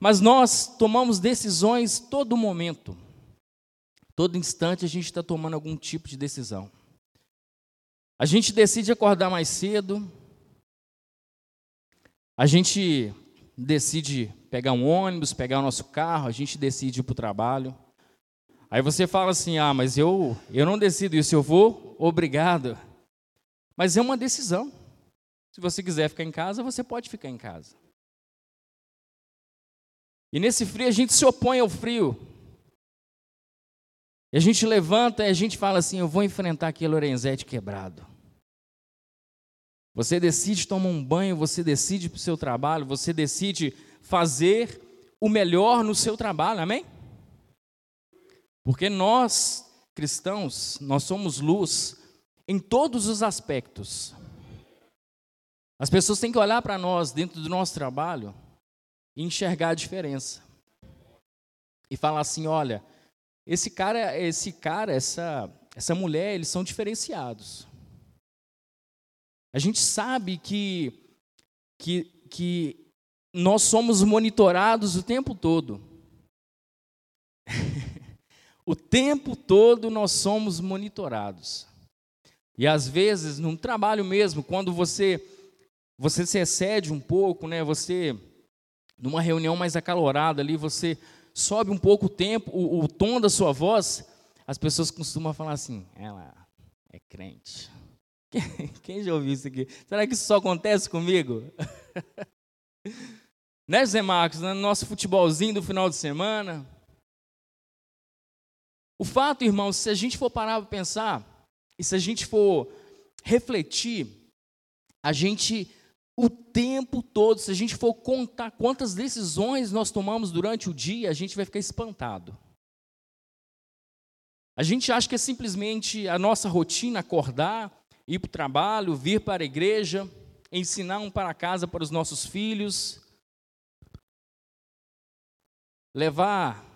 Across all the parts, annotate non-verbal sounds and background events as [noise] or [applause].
Mas nós tomamos decisões todo momento. Todo instante a gente está tomando algum tipo de decisão. A gente decide acordar mais cedo. A gente decide pegar um ônibus, pegar o nosso carro, a gente decide ir para o trabalho. Aí você fala assim: ah, mas eu, eu não decido isso, eu vou, obrigado. Mas é uma decisão. Se você quiser ficar em casa, você pode ficar em casa. E nesse frio a gente se opõe ao frio. E a gente levanta e a gente fala assim: eu vou enfrentar aquele Lorenzetti quebrado. Você decide tomar um banho, você decide para o seu trabalho, você decide fazer o melhor no seu trabalho, amém? Porque nós, cristãos, nós somos luz em todos os aspectos. As pessoas têm que olhar para nós dentro do nosso trabalho e enxergar a diferença. E falar assim, olha, esse cara, esse cara, essa essa mulher, eles são diferenciados. A gente sabe que que que nós somos monitorados o tempo todo. [laughs] o tempo todo nós somos monitorados. E às vezes, num trabalho mesmo, quando você você se excede um pouco, né? Você numa reunião mais acalorada ali, você sobe um pouco o tempo, o, o tom da sua voz, as pessoas costumam falar assim: ela é crente. [laughs] Quem, já ouviu isso aqui? Será que isso só acontece comigo? [laughs] né, Zé Marcos? No nosso futebolzinho do final de semana. O fato, irmãos, se a gente for parar para pensar, e se a gente for refletir, a gente o tempo todo, se a gente for contar quantas decisões nós tomamos durante o dia, a gente vai ficar espantado. A gente acha que é simplesmente a nossa rotina acordar, ir para o trabalho, vir para a igreja, ensinar um para casa para os nossos filhos, levar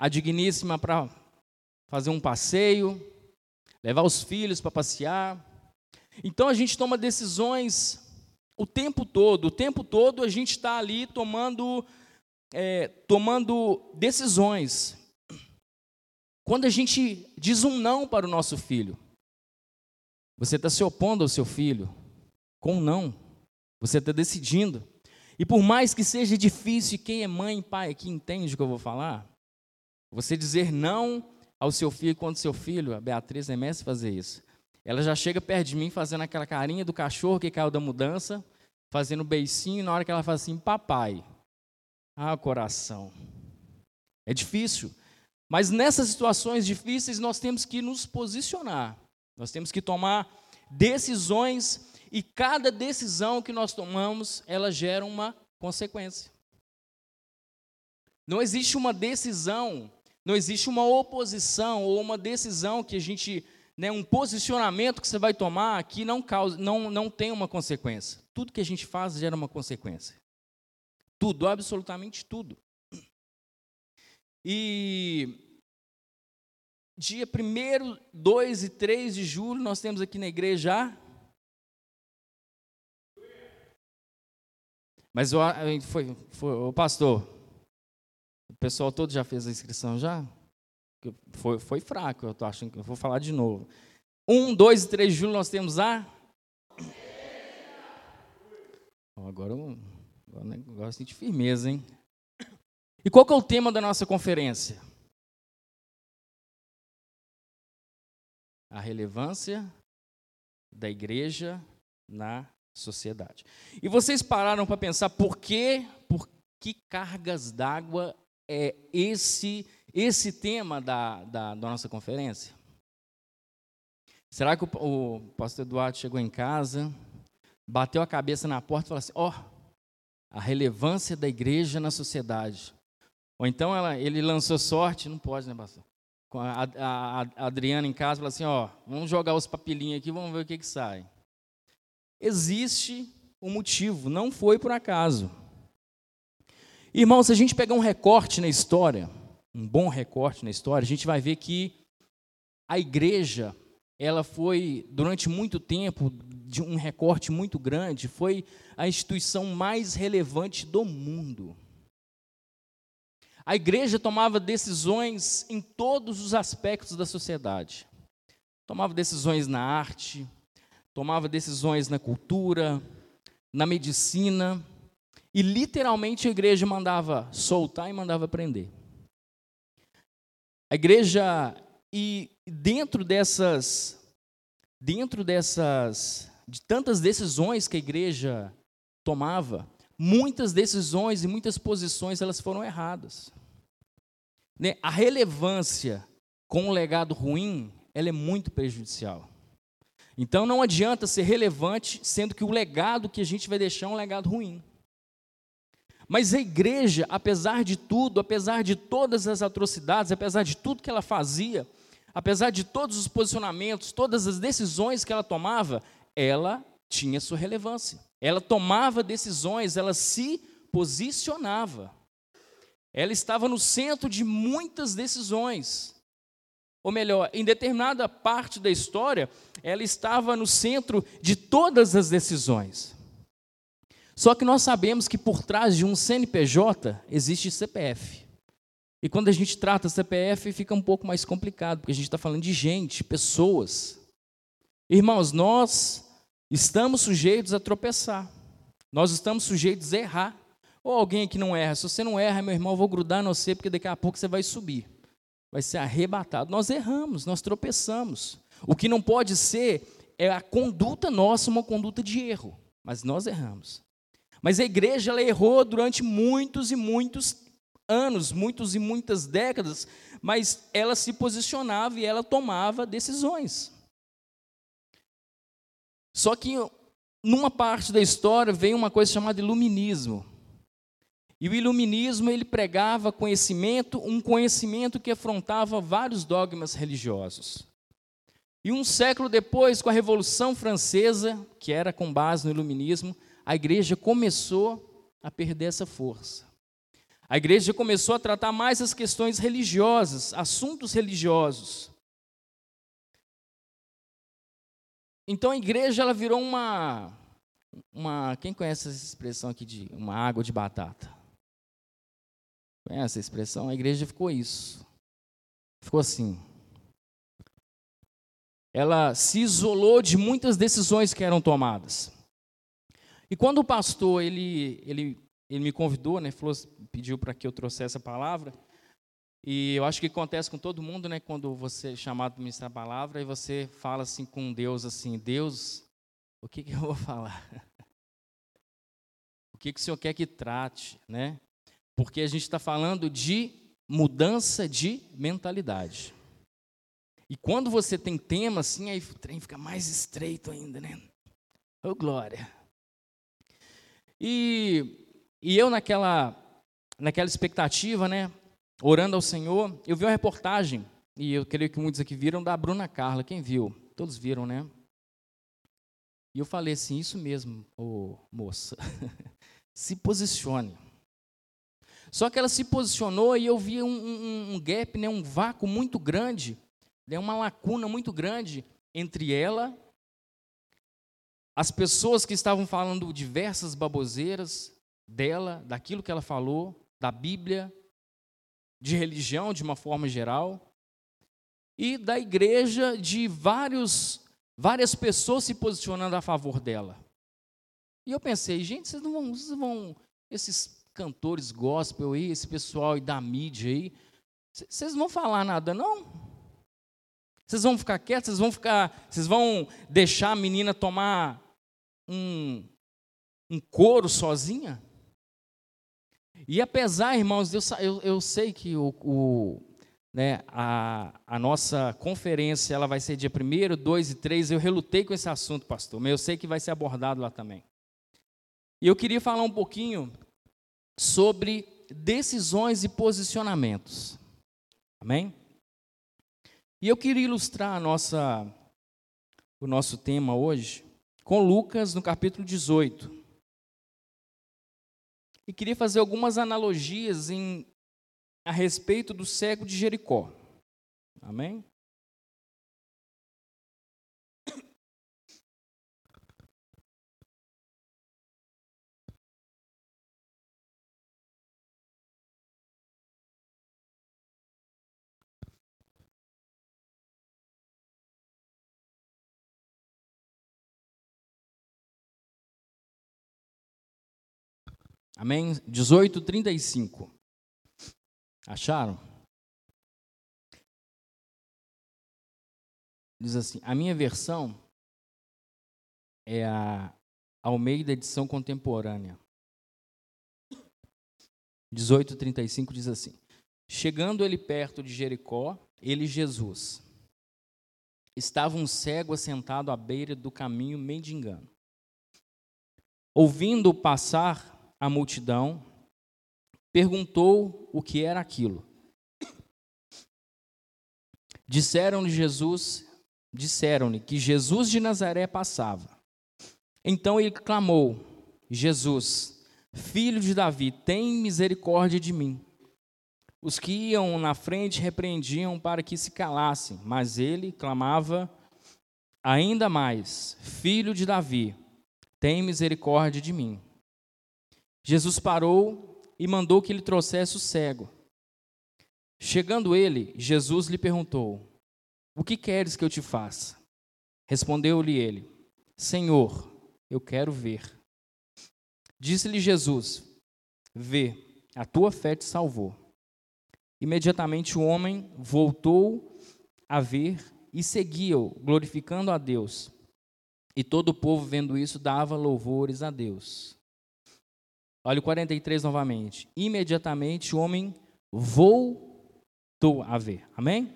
a digníssima para fazer um passeio, levar os filhos para passear. Então a gente toma decisões o tempo todo, o tempo todo a gente está ali tomando, é, tomando decisões. Quando a gente diz um não para o nosso filho, você está se opondo ao seu filho com um não. Você está decidindo. E por mais que seja difícil, quem é mãe e pai aqui entende o que eu vou falar, você dizer não ao seu filho quando seu filho, a Beatriz é mestre fazer isso. Ela já chega perto de mim fazendo aquela carinha do cachorro que caiu da mudança, fazendo beicinho, na hora que ela fala assim, papai. Ah, coração. É difícil. Mas nessas situações difíceis nós temos que nos posicionar. Nós temos que tomar decisões e cada decisão que nós tomamos, ela gera uma consequência. Não existe uma decisão, não existe uma oposição ou uma decisão que a gente né, um posicionamento que você vai tomar que não, causa, não, não tem uma consequência. Tudo que a gente faz gera uma consequência. Tudo, absolutamente tudo. E dia 1, 2 e 3 de julho, nós temos aqui na igreja Mas o, foi, foi, o pastor, o pessoal todo já fez a inscrição já? Foi, foi fraco, eu tô achando que eu vou falar de novo. Um, dois e três de julho nós temos a. Agora, agora um negócio de firmeza, hein? E qual que é o tema da nossa conferência? A relevância da igreja na sociedade. E vocês pararam para pensar por quê, por que cargas d'água é esse esse tema da, da, da nossa conferência? Será que o, o, pastor Eduardo chegou em casa, bateu a cabeça na porta e falou assim: ó, oh, a relevância da igreja na sociedade. Ou então ela, ele lançou sorte, não pode, né, pastor? A, a, a Adriana em casa, falou assim: ó, oh, vamos jogar os papelinhos aqui, vamos ver o que, que sai. Existe um motivo, não foi por acaso. Irmão, se a gente pegar um recorte na história, um bom recorte na história, a gente vai ver que a igreja, ela foi, durante muito tempo, de um recorte muito grande, foi a instituição mais relevante do mundo. A igreja tomava decisões em todos os aspectos da sociedade. Tomava decisões na arte, tomava decisões na cultura, na medicina, e literalmente a igreja mandava soltar e mandava prender. A igreja e dentro dessas dentro dessas de tantas decisões que a igreja tomava, muitas decisões e muitas posições elas foram erradas. Né? A relevância com um legado ruim, ela é muito prejudicial. Então não adianta ser relevante, sendo que o legado que a gente vai deixar é um legado ruim. Mas a igreja, apesar de tudo, apesar de todas as atrocidades, apesar de tudo que ela fazia, apesar de todos os posicionamentos, todas as decisões que ela tomava, ela tinha sua relevância. Ela tomava decisões, ela se posicionava. Ela estava no centro de muitas decisões. Ou melhor, em determinada parte da história, ela estava no centro de todas as decisões. Só que nós sabemos que por trás de um CNPJ existe CPF. E quando a gente trata CPF, fica um pouco mais complicado, porque a gente está falando de gente, pessoas. Irmãos, nós estamos sujeitos a tropeçar. Nós estamos sujeitos a errar. Ou alguém que não erra. Se você não erra, meu irmão, eu vou grudar no você, porque daqui a pouco você vai subir. Vai ser arrebatado. Nós erramos, nós tropeçamos. O que não pode ser é a conduta nossa uma conduta de erro. Mas nós erramos. Mas a igreja ela errou durante muitos e muitos anos, muitos e muitas décadas, mas ela se posicionava e ela tomava decisões. Só que numa parte da história vem uma coisa chamada iluminismo. E o iluminismo ele pregava conhecimento, um conhecimento que afrontava vários dogmas religiosos. E um século depois, com a Revolução Francesa, que era com base no iluminismo, a igreja começou a perder essa força. A igreja começou a tratar mais as questões religiosas, assuntos religiosos. Então a igreja ela virou uma uma, quem conhece essa expressão aqui de uma água de batata? Conhece essa expressão? A igreja ficou isso. Ficou assim. Ela se isolou de muitas decisões que eram tomadas. E quando o pastor ele, ele, ele me convidou, né, falou, pediu para que eu trouxesse a palavra, e eu acho que acontece com todo mundo, né, quando você é chamado para ministrar a palavra e você fala assim com Deus assim, Deus, o que, que eu vou falar? O que, que o Senhor quer que trate, né? Porque a gente está falando de mudança de mentalidade. E quando você tem tema assim, aí o trem fica mais estreito ainda, né? Ô oh, glória! E, e eu naquela, naquela expectativa, né, orando ao Senhor, eu vi uma reportagem, e eu creio que muitos aqui viram, da Bruna Carla. Quem viu? Todos viram, né? E eu falei assim, isso mesmo, ô moça, [laughs] se posicione. Só que ela se posicionou e eu vi um, um, um gap, né, um vácuo muito grande, né, uma lacuna muito grande entre ela as pessoas que estavam falando diversas baboseiras dela, daquilo que ela falou, da Bíblia, de religião de uma forma geral, e da igreja de vários, várias pessoas se posicionando a favor dela. E eu pensei, gente, vocês não vão, vocês vão esses cantores gospel aí, esse pessoal aí da mídia aí, vocês não vão falar nada não? Vocês vão ficar quietos, vocês vão ficar, vocês vão deixar a menina tomar um, um coro sozinha? E apesar, irmãos, eu, eu, eu sei que o, o, né, a, a nossa conferência ela vai ser dia 1, 2 e 3. Eu relutei com esse assunto, pastor, mas eu sei que vai ser abordado lá também. E eu queria falar um pouquinho sobre decisões e posicionamentos. Amém? E eu queria ilustrar nossa, o nosso tema hoje com Lucas no capítulo 18. E queria fazer algumas analogias em, a respeito do cego de Jericó. Amém? Amém? 18:35. Acharam? Diz assim: a minha versão é a Almeida edição contemporânea. 18:35 diz assim: Chegando ele perto de Jericó, ele Jesus estava um cego assentado à beira do caminho mendigando. Ouvindo passar a multidão, perguntou o que era aquilo. Disseram-lhe Jesus disseram-lhe que Jesus de Nazaré passava. Então ele clamou: Jesus, filho de Davi, tem misericórdia de mim. Os que iam na frente repreendiam para que se calassem, mas ele clamava ainda mais: Filho de Davi, tem misericórdia de mim. Jesus parou e mandou que lhe trouxesse o cego. Chegando ele, Jesus lhe perguntou: o que queres que eu te faça? Respondeu-lhe ele: Senhor, eu quero ver. Disse-lhe Jesus: Vê, a tua fé te salvou. Imediatamente o homem voltou a ver e seguia-o, glorificando a Deus. E todo o povo, vendo isso, dava louvores a Deus. Olha o 43 novamente. Imediatamente o homem voltou a ver. Amém?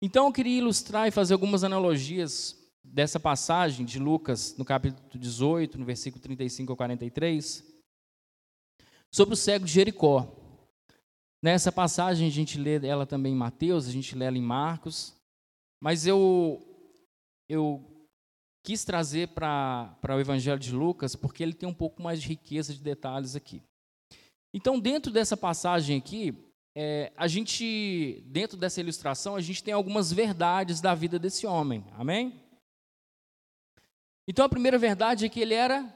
Então eu queria ilustrar e fazer algumas analogias dessa passagem de Lucas, no capítulo 18, no versículo 35 ao 43, sobre o cego de Jericó. Nessa passagem a gente lê ela também em Mateus, a gente lê ela em Marcos, mas eu, eu quis trazer para o Evangelho de Lucas porque ele tem um pouco mais de riqueza de detalhes aqui. Então, dentro dessa passagem aqui, é, a gente, dentro dessa ilustração, a gente tem algumas verdades da vida desse homem. Amém? Então a primeira verdade é que ele era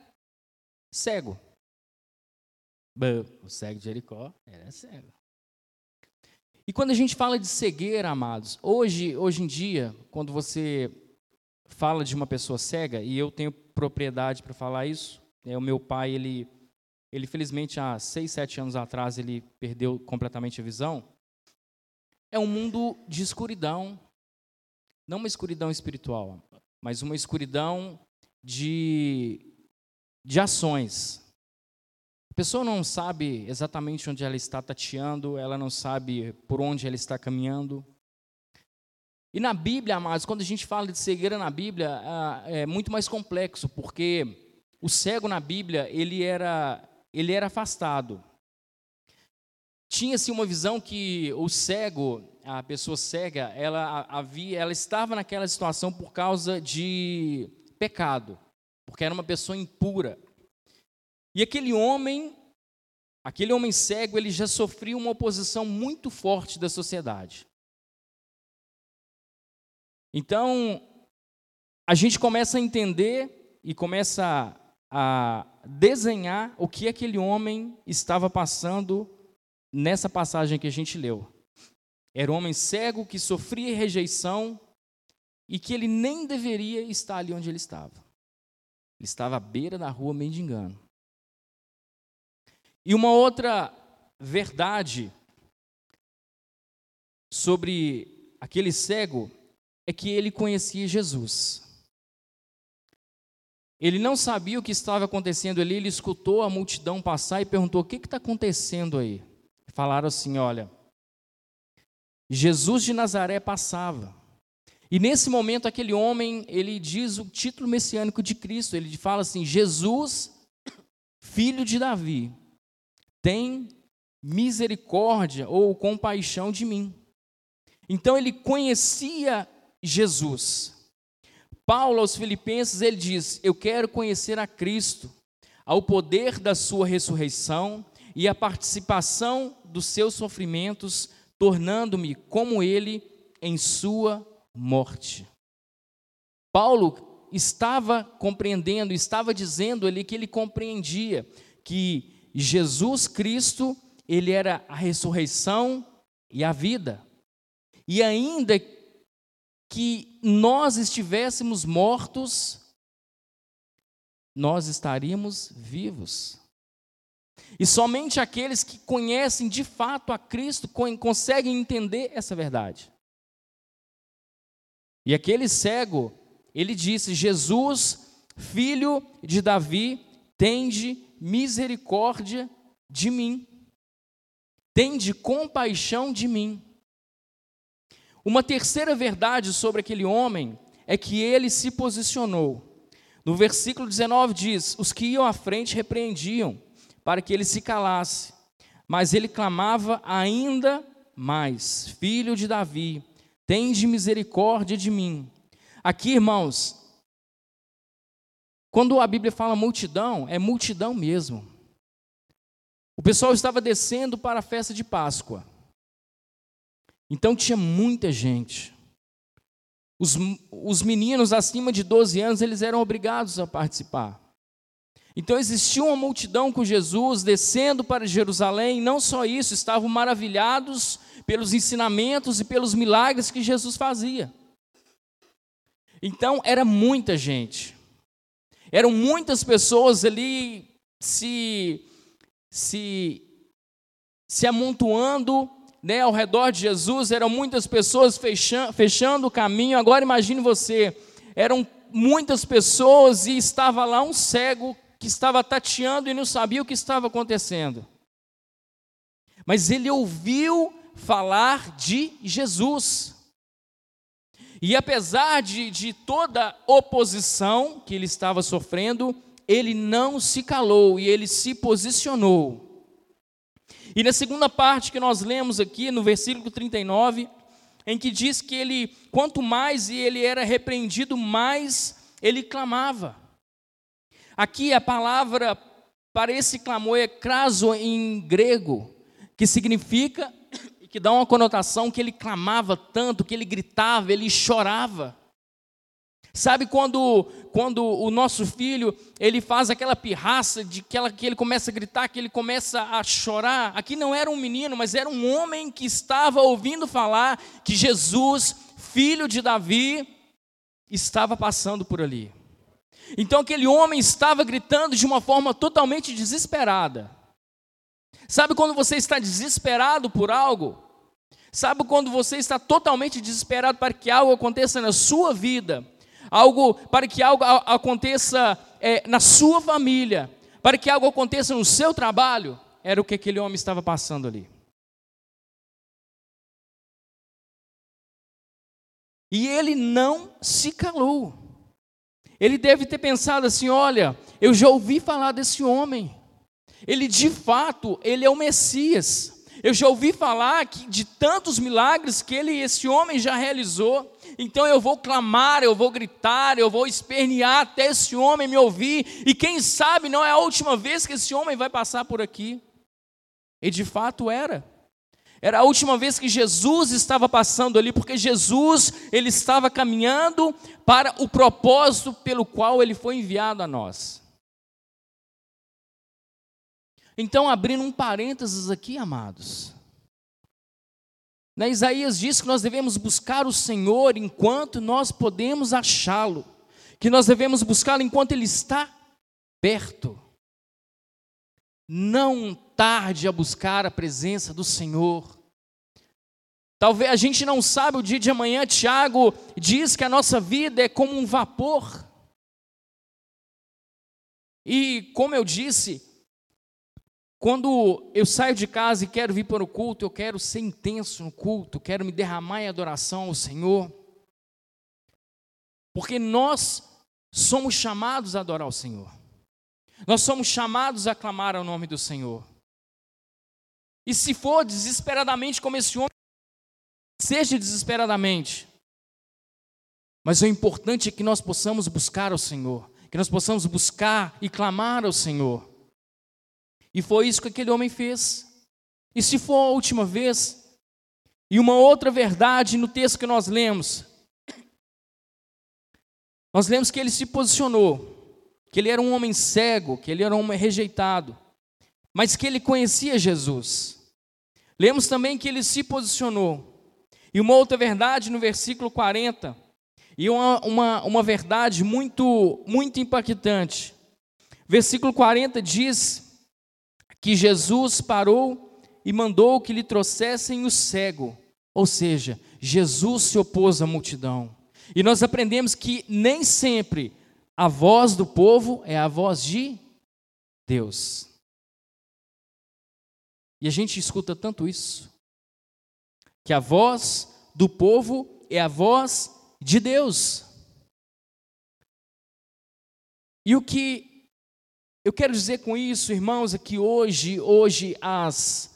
cego. O cego de Jericó era cego. E quando a gente fala de cegueira, amados, hoje, hoje em dia, quando você fala de uma pessoa cega, e eu tenho propriedade para falar isso, é, o meu pai, ele ele, felizmente, há seis, sete anos atrás, ele perdeu completamente a visão. É um mundo de escuridão. Não uma escuridão espiritual, mas uma escuridão de, de ações. A pessoa não sabe exatamente onde ela está tateando, ela não sabe por onde ela está caminhando. E na Bíblia, amados, quando a gente fala de cegueira na Bíblia, ah, é muito mais complexo, porque o cego na Bíblia, ele era ele era afastado. Tinha-se uma visão que o cego, a pessoa cega, ela havia, ela estava naquela situação por causa de pecado, porque era uma pessoa impura. E aquele homem, aquele homem cego, ele já sofria uma oposição muito forte da sociedade. Então, a gente começa a entender e começa a desenhar o que aquele homem estava passando nessa passagem que a gente leu. Era um homem cego que sofria rejeição e que ele nem deveria estar ali onde ele estava. Ele estava à beira da rua mendigando. E uma outra verdade sobre aquele cego é que ele conhecia Jesus. Ele não sabia o que estava acontecendo ali, ele escutou a multidão passar e perguntou: O que está acontecendo aí? Falaram assim: Olha, Jesus de Nazaré passava. E nesse momento, aquele homem, ele diz o título messiânico de Cristo, ele fala assim: Jesus, filho de Davi, tem misericórdia ou compaixão de mim. Então ele conhecia Jesus. Paulo aos Filipenses, ele diz: Eu quero conhecer a Cristo, ao poder da sua ressurreição e a participação dos seus sofrimentos, tornando-me como ele em sua morte. Paulo estava compreendendo, estava dizendo ali que ele compreendia que Jesus Cristo, ele era a ressurreição e a vida. E ainda que nós estivéssemos mortos, nós estaríamos vivos. E somente aqueles que conhecem de fato a Cristo conseguem entender essa verdade. E aquele cego, ele disse: Jesus, filho de Davi, tende misericórdia de mim. Tende compaixão de mim. Uma terceira verdade sobre aquele homem é que ele se posicionou. No versículo 19 diz: Os que iam à frente repreendiam, para que ele se calasse. Mas ele clamava ainda mais: Filho de Davi, tende misericórdia de mim. Aqui, irmãos, quando a Bíblia fala multidão, é multidão mesmo. O pessoal estava descendo para a festa de Páscoa. Então tinha muita gente. Os, os meninos acima de 12 anos, eles eram obrigados a participar. Então existia uma multidão com Jesus descendo para Jerusalém, e não só isso, estavam maravilhados pelos ensinamentos e pelos milagres que Jesus fazia. Então era muita gente. Eram muitas pessoas ali se, se, se amontoando né, ao redor de Jesus, eram muitas pessoas fechando, fechando o caminho. Agora imagine você, eram muitas pessoas e estava lá um cego que estava tateando e não sabia o que estava acontecendo. Mas ele ouviu falar de Jesus. E apesar de, de toda oposição que ele estava sofrendo, ele não se calou e ele se posicionou. E na segunda parte que nós lemos aqui, no versículo 39, em que diz que ele, quanto mais ele era repreendido, mais ele clamava. Aqui a palavra para esse clamor é craso em grego, que significa [coughs] que dá uma conotação que ele clamava tanto, que ele gritava, ele chorava. Sabe quando, quando o nosso filho ele faz aquela pirraça de que, ela, que ele começa a gritar, que ele começa a chorar? Aqui não era um menino, mas era um homem que estava ouvindo falar que Jesus, filho de Davi, estava passando por ali. Então aquele homem estava gritando de uma forma totalmente desesperada. Sabe quando você está desesperado por algo? Sabe quando você está totalmente desesperado para que algo aconteça na sua vida, algo para que algo aconteça é, na sua família, para que algo aconteça no seu trabalho? Era o que aquele homem estava passando ali. E ele não se calou. Ele deve ter pensado assim: olha, eu já ouvi falar desse homem. Ele de fato, ele é o Messias. Eu já ouvi falar que, de tantos milagres que ele, esse homem, já realizou. Então eu vou clamar, eu vou gritar, eu vou espernear até esse homem me ouvir. E quem sabe não é a última vez que esse homem vai passar por aqui. E de fato era. Era a última vez que Jesus estava passando ali, porque Jesus ele estava caminhando para o propósito pelo qual ele foi enviado a nós. Então, abrindo um parênteses aqui, amados. Na Isaías diz que nós devemos buscar o Senhor enquanto nós podemos achá-lo, que nós devemos buscá-lo enquanto ele está perto. Não tarde a buscar a presença do Senhor. Talvez a gente não sabe o dia de amanhã, Tiago diz que a nossa vida é como um vapor. E como eu disse, quando eu saio de casa e quero vir para o culto, eu quero ser intenso no culto, quero me derramar em adoração ao Senhor. Porque nós somos chamados a adorar o Senhor. Nós somos chamados a aclamar ao nome do Senhor. E se for desesperadamente como esse homem, seja desesperadamente. Mas o importante é que nós possamos buscar ao Senhor, que nós possamos buscar e clamar ao Senhor. E foi isso que aquele homem fez. E se for a última vez, e uma outra verdade no texto que nós lemos, nós lemos que ele se posicionou, que ele era um homem cego, que ele era um homem rejeitado, mas que ele conhecia Jesus. Lemos também que ele se posicionou. E uma outra verdade no versículo 40, e uma, uma, uma verdade muito, muito impactante. Versículo 40 diz que Jesus parou e mandou que lhe trouxessem o cego. Ou seja, Jesus se opôs à multidão. E nós aprendemos que nem sempre a voz do povo é a voz de Deus. E a gente escuta tanto isso, que a voz do povo é a voz de Deus. E o que eu quero dizer com isso, irmãos, é que hoje, hoje as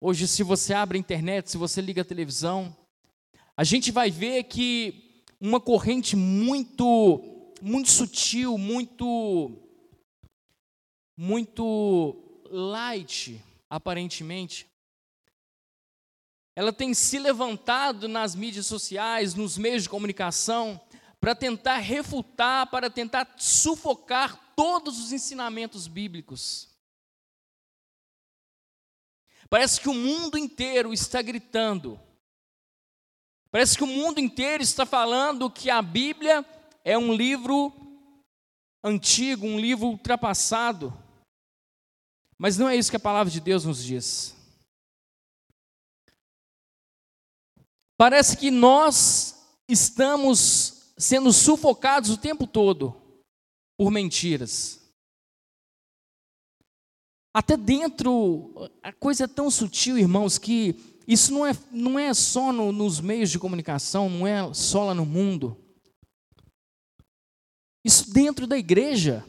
hoje se você abre a internet, se você liga a televisão, a gente vai ver que uma corrente muito muito sutil, muito muito light, aparentemente, ela tem se levantado nas mídias sociais, nos meios de comunicação, para tentar refutar, para tentar sufocar todos os ensinamentos bíblicos. Parece que o mundo inteiro está gritando. Parece que o mundo inteiro está falando que a Bíblia é um livro antigo, um livro ultrapassado. Mas não é isso que a palavra de Deus nos diz. Parece que nós estamos sendo sufocados o tempo todo por mentiras. Até dentro, a coisa é tão sutil, irmãos, que isso não é, não é só no, nos meios de comunicação, não é só lá no mundo. Isso dentro da igreja.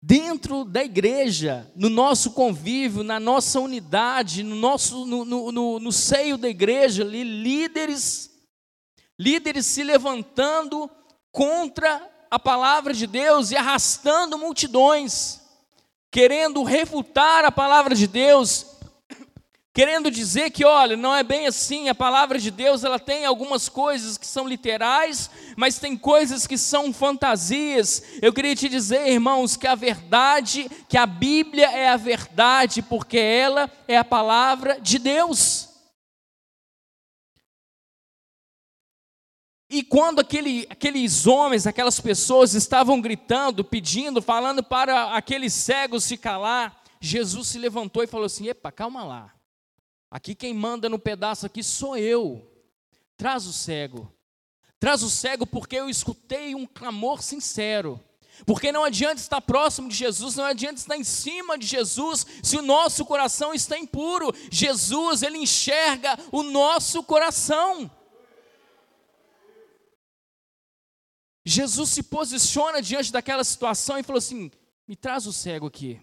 Dentro da igreja, no nosso convívio, na nossa unidade, no, nosso, no, no, no, no seio da igreja, ali, líderes, líderes se levantando contra a palavra de Deus e arrastando multidões, querendo refutar a palavra de Deus, querendo dizer que, olha, não é bem assim, a palavra de Deus, ela tem algumas coisas que são literais, mas tem coisas que são fantasias. Eu queria te dizer, irmãos, que a verdade, que a Bíblia é a verdade, porque ela é a palavra de Deus. E quando aquele, aqueles homens, aquelas pessoas estavam gritando, pedindo, falando para aqueles cegos se calar, Jesus se levantou e falou assim: Epa, calma lá. Aqui quem manda no pedaço aqui sou eu. Traz o cego. Traz o cego porque eu escutei um clamor sincero. Porque não adianta estar próximo de Jesus, não adianta estar em cima de Jesus, se o nosso coração está impuro. Jesus, ele enxerga o nosso coração. Jesus se posiciona diante daquela situação e falou assim: me traz o cego aqui.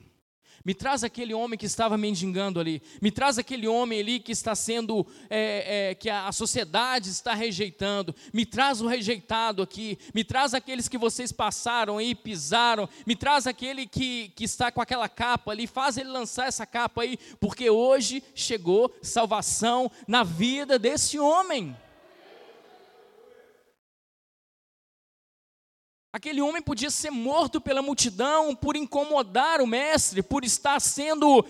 Me traz aquele homem que estava mendigando ali. Me traz aquele homem ali que está sendo, é, é, que a sociedade está rejeitando. Me traz o rejeitado aqui. Me traz aqueles que vocês passaram aí, pisaram. Me traz aquele que, que está com aquela capa ali. Faz ele lançar essa capa aí, porque hoje chegou salvação na vida desse homem. Aquele homem podia ser morto pela multidão por incomodar o mestre, por estar sendo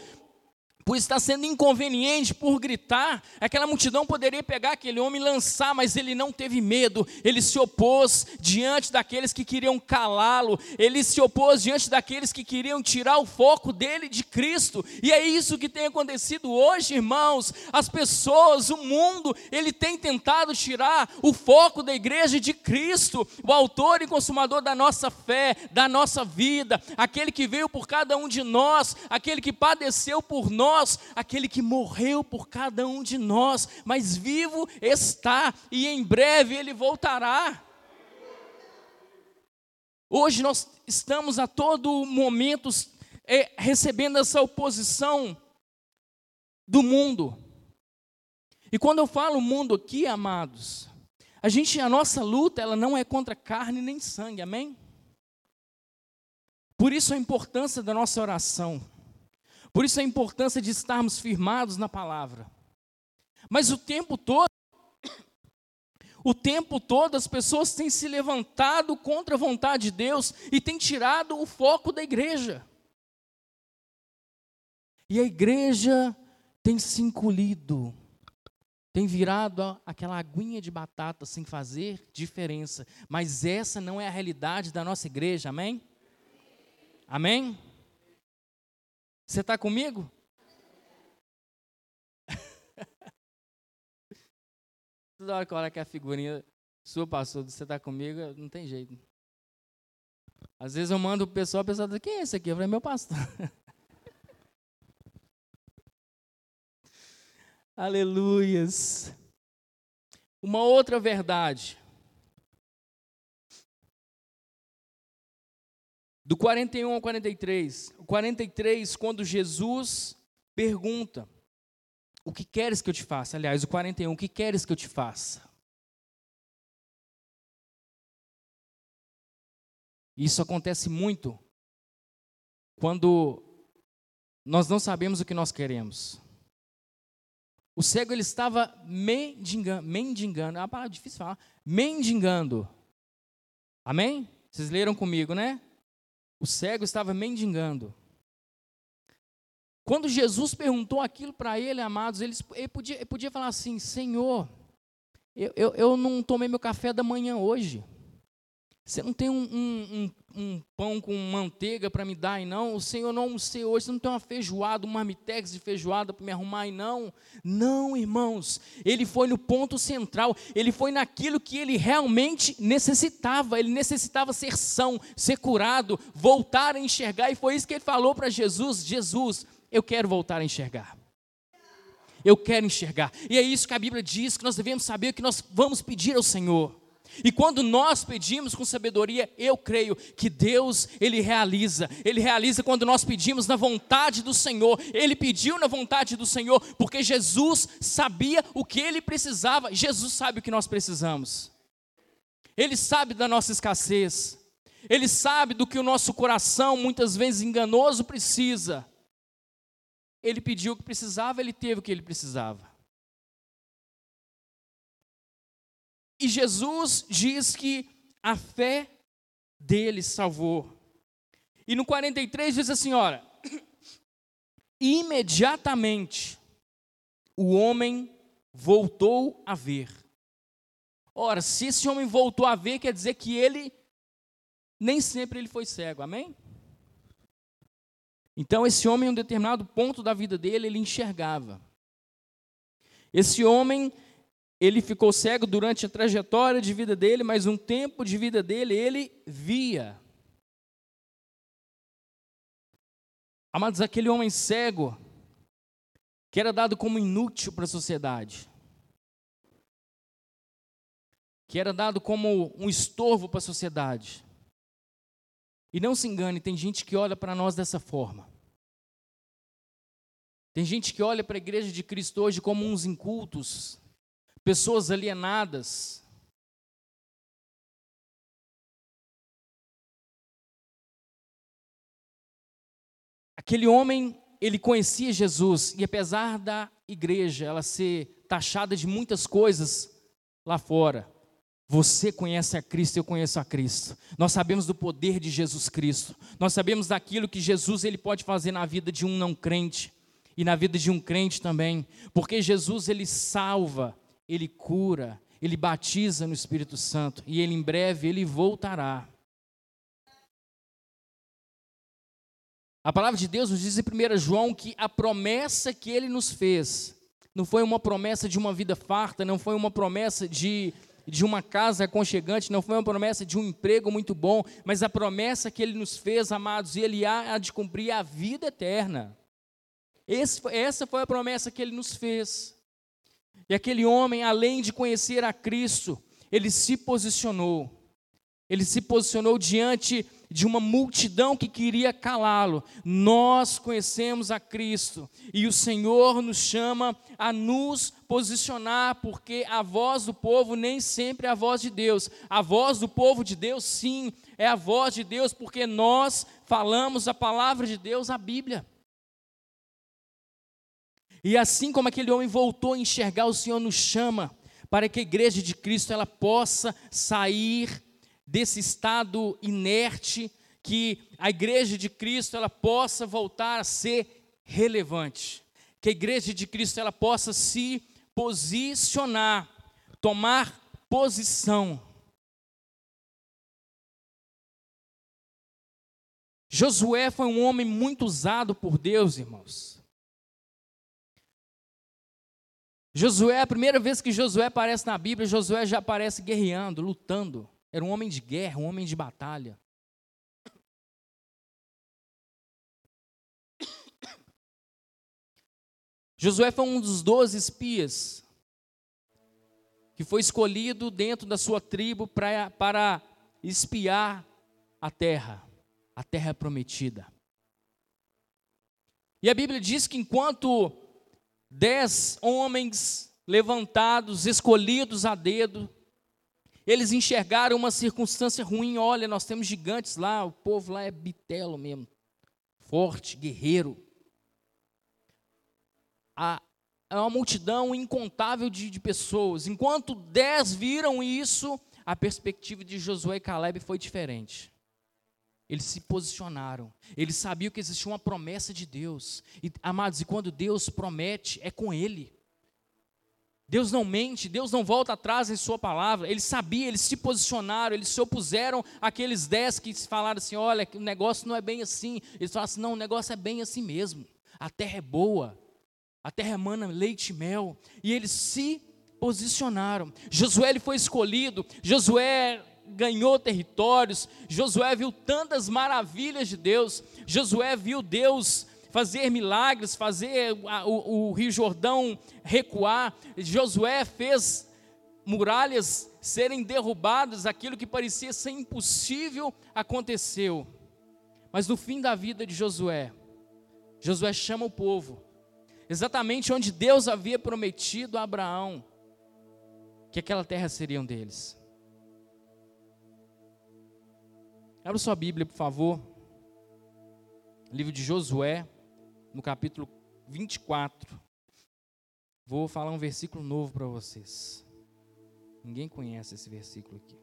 por estar sendo inconveniente, por gritar, aquela multidão poderia pegar aquele homem e lançar, mas ele não teve medo, ele se opôs diante daqueles que queriam calá-lo, ele se opôs diante daqueles que queriam tirar o foco dele de Cristo, e é isso que tem acontecido hoje, irmãos. As pessoas, o mundo, ele tem tentado tirar o foco da igreja de Cristo, o autor e consumador da nossa fé, da nossa vida, aquele que veio por cada um de nós, aquele que padeceu por nós nós, aquele que morreu por cada um de nós, mas vivo está e em breve ele voltará. Hoje nós estamos a todo momento é, recebendo essa oposição do mundo. E quando eu falo mundo aqui, amados, a gente, a nossa luta, ela não é contra carne nem sangue, amém? Por isso a importância da nossa oração. Por isso a importância de estarmos firmados na palavra. Mas o tempo todo, o tempo todo as pessoas têm se levantado contra a vontade de Deus e têm tirado o foco da igreja. E a igreja tem se encolhido, tem virado aquela aguinha de batata sem fazer diferença. Mas essa não é a realidade da nossa igreja, amém? Amém? Você está comigo? [laughs] Toda hora que eu olho que a figurinha sua passou, você está comigo, não tem jeito. Às vezes eu mando o pessoal, o pessoal diz, quem é esse aqui? Eu falei, meu pastor. [laughs] Aleluias. Uma outra verdade. Do 41 ao 43. O 43, quando Jesus pergunta: O que queres que eu te faça? Aliás, o 41, o que queres que eu te faça? Isso acontece muito quando nós não sabemos o que nós queremos. O cego ele estava mendigando, mendigando, é uma palavra difícil de falar, mendigando. Amém? Vocês leram comigo, né? O cego estava mendigando. Quando Jesus perguntou aquilo para ele, amados, ele, ele, podia, ele podia falar assim: Senhor, eu, eu, eu não tomei meu café da manhã hoje. Você não tem um, um, um, um pão com manteiga para me dar aí não? O Senhor não almocei hoje, você não tem uma feijoada, uma marmitex de feijoada para me arrumar aí não? Não, irmãos. Ele foi no ponto central, ele foi naquilo que ele realmente necessitava. Ele necessitava ser são, ser curado, voltar a enxergar. E foi isso que ele falou para Jesus: Jesus, eu quero voltar a enxergar. Eu quero enxergar. E é isso que a Bíblia diz, que nós devemos saber o que nós vamos pedir ao Senhor. E quando nós pedimos com sabedoria, eu creio que Deus, Ele realiza. Ele realiza quando nós pedimos na vontade do Senhor. Ele pediu na vontade do Senhor, porque Jesus sabia o que ele precisava. Jesus sabe o que nós precisamos. Ele sabe da nossa escassez. Ele sabe do que o nosso coração, muitas vezes enganoso, precisa. Ele pediu o que precisava, ele teve o que ele precisava. E Jesus diz que a fé dele salvou. E no 43 diz assim: olha, imediatamente o homem voltou a ver. Ora, se esse homem voltou a ver, quer dizer que ele nem sempre ele foi cego, amém? Então, esse homem, em um determinado ponto da vida dele, ele enxergava. Esse homem, ele ficou cego durante a trajetória de vida dele, mas um tempo de vida dele ele via. Amados, aquele homem cego, que era dado como inútil para a sociedade, que era dado como um estorvo para a sociedade. E não se engane, tem gente que olha para nós dessa forma. Tem gente que olha para a igreja de Cristo hoje como uns incultos, pessoas alienadas. Aquele homem, ele conhecia Jesus, e apesar da igreja ela ser taxada de muitas coisas lá fora, você conhece a Cristo, eu conheço a Cristo. Nós sabemos do poder de Jesus Cristo. Nós sabemos daquilo que Jesus ele pode fazer na vida de um não crente e na vida de um crente também, porque Jesus ele salva, ele cura, ele batiza no Espírito Santo e ele em breve ele voltará. A palavra de Deus nos diz em 1 João que a promessa que ele nos fez não foi uma promessa de uma vida farta, não foi uma promessa de, de uma casa aconchegante, não foi uma promessa de um emprego muito bom, mas a promessa que ele nos fez, amados, e ele há de cumprir a vida eterna. Esse, essa foi a promessa que ele nos fez. E aquele homem, além de conhecer a Cristo, ele se posicionou. Ele se posicionou diante de uma multidão que queria calá-lo. Nós conhecemos a Cristo e o Senhor nos chama a nos posicionar, porque a voz do povo nem sempre é a voz de Deus. A voz do povo de Deus, sim, é a voz de Deus, porque nós falamos a palavra de Deus, a Bíblia. E assim como aquele homem voltou a enxergar, o Senhor nos chama para que a igreja de Cristo ela possa sair desse estado inerte, que a igreja de Cristo ela possa voltar a ser relevante, que a igreja de Cristo ela possa se posicionar, tomar posição Josué foi um homem muito usado por Deus, irmãos. Josué, a primeira vez que Josué aparece na Bíblia, Josué já aparece guerreando, lutando. Era um homem de guerra, um homem de batalha. Josué foi um dos doze espias que foi escolhido dentro da sua tribo pra, para espiar a terra, a terra prometida. E a Bíblia diz que enquanto dez homens levantados, escolhidos a dedo, eles enxergaram uma circunstância ruim. Olha, nós temos gigantes lá, o povo lá é bitelo mesmo, forte, guerreiro. É uma multidão incontável de, de pessoas. Enquanto dez viram isso, a perspectiva de Josué e Caleb foi diferente. Eles se posicionaram. Eles sabiam que existia uma promessa de Deus. E, amados, e quando Deus promete, é com Ele. Deus não mente, Deus não volta atrás em Sua palavra. Eles sabiam, eles se posicionaram, eles se opuseram àqueles dez que falaram assim: olha, o negócio não é bem assim. Eles falaram assim: não, o negócio é bem assim mesmo. A terra é boa, a terra emana leite e mel. E eles se posicionaram. Josué ele foi escolhido, Josué ganhou territórios, Josué viu tantas maravilhas de Deus, Josué viu Deus fazer milagres, fazer o, o Rio Jordão recuar, Josué fez muralhas serem derrubadas, aquilo que parecia ser impossível aconteceu. Mas no fim da vida de Josué, Josué chama o povo, exatamente onde Deus havia prometido a Abraão que aquela terra seria um deles. Abra sua Bíblia, por favor. Livro de Josué, no capítulo 24. Vou falar um versículo novo para vocês. Ninguém conhece esse versículo aqui.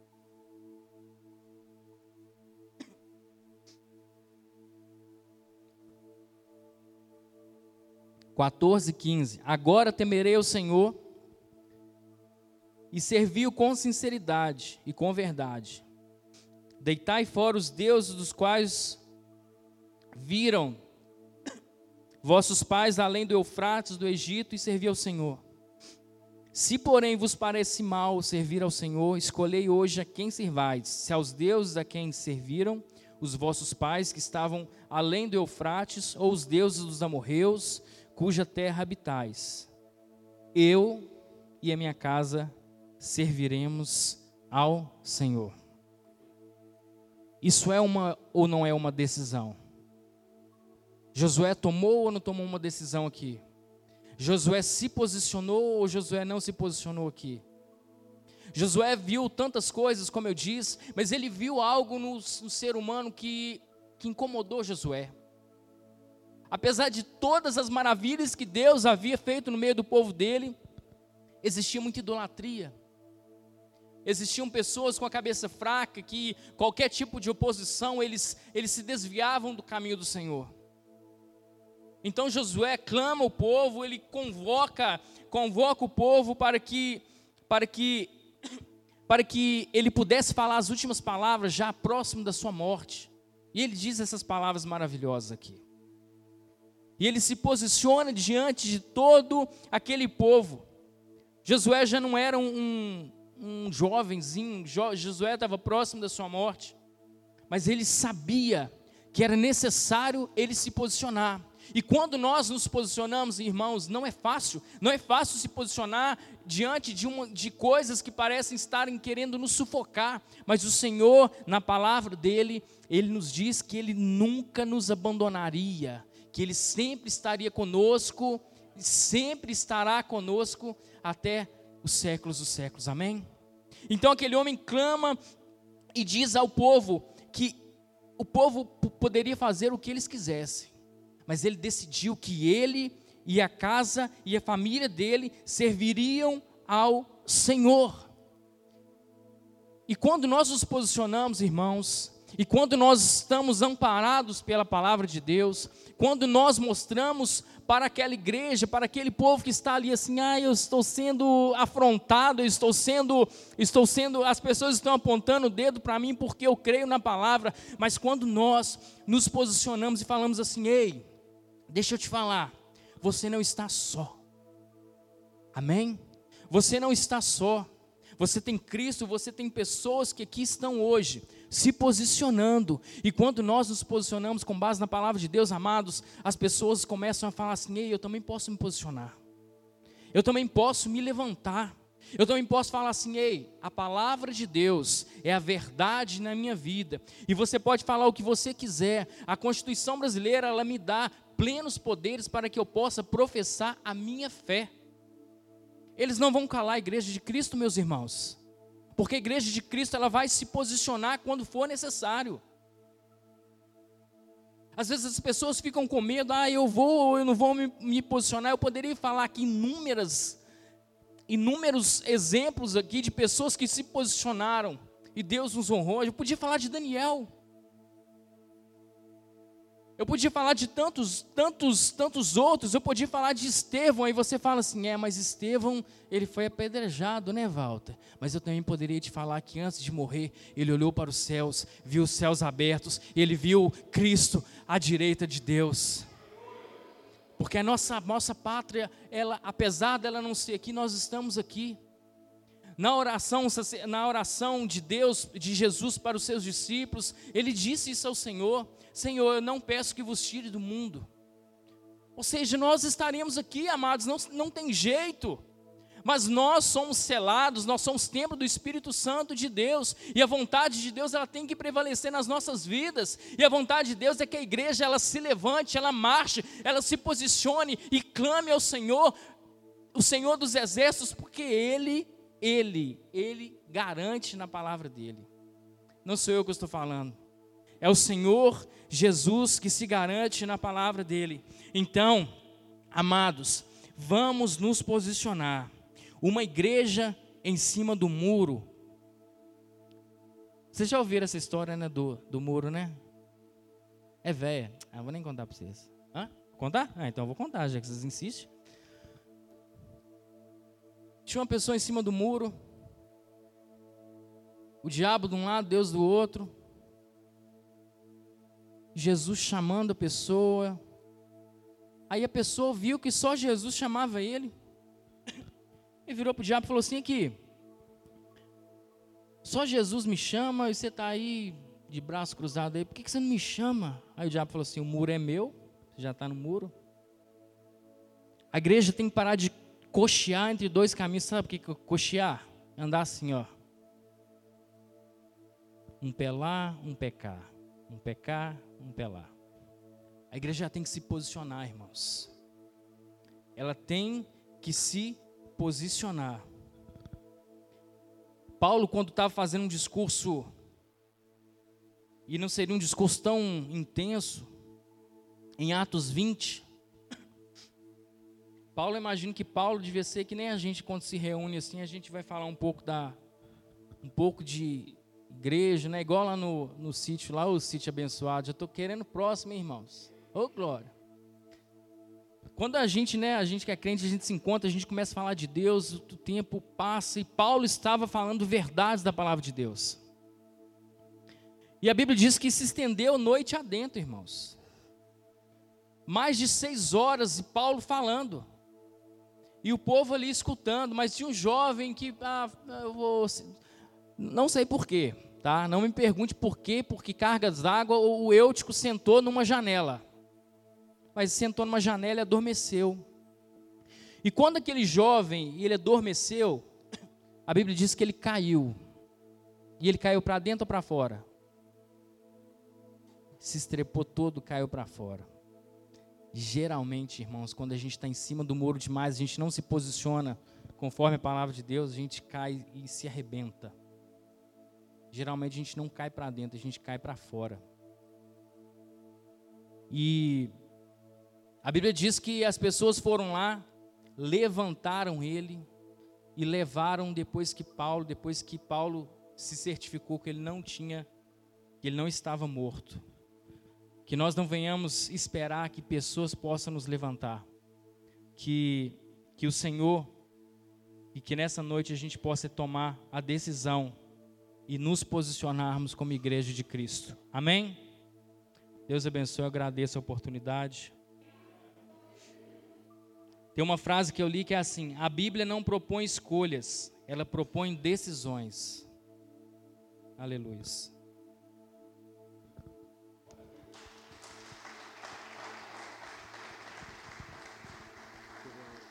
Quatorze, quinze. Agora temerei o Senhor e servi-o com sinceridade e com verdade. Deitai fora os deuses dos quais viram vossos pais além do Eufrates do Egito e servi ao Senhor. Se, porém, vos parece mal servir ao Senhor, escolhei hoje a quem servais, se aos deuses a quem serviram os vossos pais que estavam além do Eufrates, ou os deuses dos amorreus, cuja terra habitais. Eu e a minha casa serviremos ao Senhor. Isso é uma ou não é uma decisão? Josué tomou ou não tomou uma decisão aqui? Josué se posicionou ou Josué não se posicionou aqui? Josué viu tantas coisas, como eu disse, mas ele viu algo no, no ser humano que, que incomodou Josué. Apesar de todas as maravilhas que Deus havia feito no meio do povo dele, existia muita idolatria existiam pessoas com a cabeça fraca que qualquer tipo de oposição eles, eles se desviavam do caminho do Senhor. Então Josué clama o povo, ele convoca, convoca o povo para que para que para que ele pudesse falar as últimas palavras já próximo da sua morte. E ele diz essas palavras maravilhosas aqui. E ele se posiciona diante de todo aquele povo. Josué já não era um, um jovenzinho, Josué estava próximo da sua morte, mas ele sabia que era necessário ele se posicionar. E quando nós nos posicionamos, irmãos, não é fácil, não é fácil se posicionar diante de, uma, de coisas que parecem estarem querendo nos sufocar, mas o Senhor, na palavra dele, ele nos diz que ele nunca nos abandonaria, que ele sempre estaria conosco, sempre estará conosco até os séculos dos séculos. Amém? Então aquele homem clama e diz ao povo que o povo poderia fazer o que eles quisessem, mas ele decidiu que ele e a casa e a família dele serviriam ao Senhor. E quando nós nos posicionamos, irmãos, e quando nós estamos amparados pela palavra de Deus, quando nós mostramos para aquela igreja, para aquele povo que está ali assim, ah, eu estou sendo afrontado, eu estou sendo, estou sendo, as pessoas estão apontando o dedo para mim porque eu creio na palavra, mas quando nós nos posicionamos e falamos assim, ei, deixa eu te falar, você não está só. Amém? Você não está só. Você tem Cristo, você tem pessoas que aqui estão hoje se posicionando. E quando nós nos posicionamos com base na palavra de Deus, amados, as pessoas começam a falar assim: "Ei, eu também posso me posicionar. Eu também posso me levantar. Eu também posso falar assim: "Ei, a palavra de Deus é a verdade na minha vida". E você pode falar o que você quiser. A Constituição brasileira, ela me dá plenos poderes para que eu possa professar a minha fé. Eles não vão calar a igreja de Cristo, meus irmãos. Porque a igreja de Cristo ela vai se posicionar quando for necessário. Às vezes as pessoas ficam com medo, ah, eu vou ou eu não vou me, me, posicionar. Eu poderia falar aqui inúmeras, inúmeros exemplos aqui de pessoas que se posicionaram e Deus nos honrou. Eu podia falar de Daniel. Eu podia falar de tantos, tantos, tantos outros. Eu podia falar de Estevão. Aí você fala assim: é, mas Estevão, ele foi apedrejado, né, Walter? Mas eu também poderia te falar que antes de morrer, ele olhou para os céus, viu os céus abertos, ele viu Cristo à direita de Deus. Porque a nossa, nossa pátria, ela, apesar dela não ser aqui, nós estamos aqui. Na oração, na oração de Deus, de Jesus para os seus discípulos, ele disse isso ao Senhor. Senhor, eu não peço que vos tire do mundo. Ou seja, nós estaremos aqui, amados, não, não tem jeito. Mas nós somos selados, nós somos templo do Espírito Santo de Deus, e a vontade de Deus ela tem que prevalecer nas nossas vidas. E a vontade de Deus é que a igreja ela se levante, ela marche, ela se posicione e clame ao Senhor, o Senhor dos exércitos, porque ele, ele, ele garante na palavra dele. Não sou eu que estou falando. É o Senhor Jesus que se garante na palavra dele. Então, amados, vamos nos posicionar. Uma igreja em cima do muro. Vocês já ouviram essa história né, do, do muro, né? É velha. Ah, vou nem contar para vocês. Hã? Contar? Ah, então eu vou contar, já que vocês insistem. Tinha uma pessoa em cima do muro. O diabo de um lado, Deus do outro. Jesus chamando a pessoa. Aí a pessoa viu que só Jesus chamava ele. E virou para o diabo e falou assim: aqui, só Jesus me chama e você está aí de braço cruzado aí, por que, que você não me chama? Aí o diabo falou assim: o muro é meu, você já está no muro. A igreja tem que parar de cochear entre dois caminhos, sabe o que é cochear? Andar assim, ó. Um pé lá, um pé cá. Um pé cá, um pé lá. A igreja tem que se posicionar, irmãos. Ela tem que se posicionar. Paulo, quando estava fazendo um discurso, e não seria um discurso tão intenso, em Atos 20, Paulo, imagino que Paulo devia ser que nem a gente quando se reúne assim, a gente vai falar um pouco da um pouco de igreja, né? Igual lá no, no sítio, lá o sítio abençoado. Já estou querendo próximo, hein, irmãos. Ô, oh, glória. Quando a gente, né, a gente que é crente, a gente se encontra, a gente começa a falar de Deus, o tempo passa e Paulo estava falando verdades da palavra de Deus. E a Bíblia diz que se estendeu noite adentro, irmãos. Mais de seis horas e Paulo falando. E o povo ali escutando, mas tinha um jovem que, ah, eu vou, não sei porquê, tá? Não me pergunte por quê, porque cargas d'água o Eutico sentou numa janela. Mas sentou numa janela e adormeceu. E quando aquele jovem, ele adormeceu, a Bíblia diz que ele caiu. E ele caiu para dentro ou para fora? Se estrepou todo, caiu para fora. Geralmente, irmãos, quando a gente está em cima do muro demais, a gente não se posiciona conforme a palavra de Deus, a gente cai e se arrebenta geralmente a gente não cai para dentro, a gente cai para fora. E a Bíblia diz que as pessoas foram lá, levantaram ele e levaram depois que Paulo, depois que Paulo se certificou que ele não tinha, que ele não estava morto. Que nós não venhamos esperar que pessoas possam nos levantar. que, que o Senhor e que nessa noite a gente possa tomar a decisão e nos posicionarmos como igreja de Cristo. Amém? Deus abençoe, eu agradeço a oportunidade. Tem uma frase que eu li que é assim: a Bíblia não propõe escolhas, ela propõe decisões. Aleluia.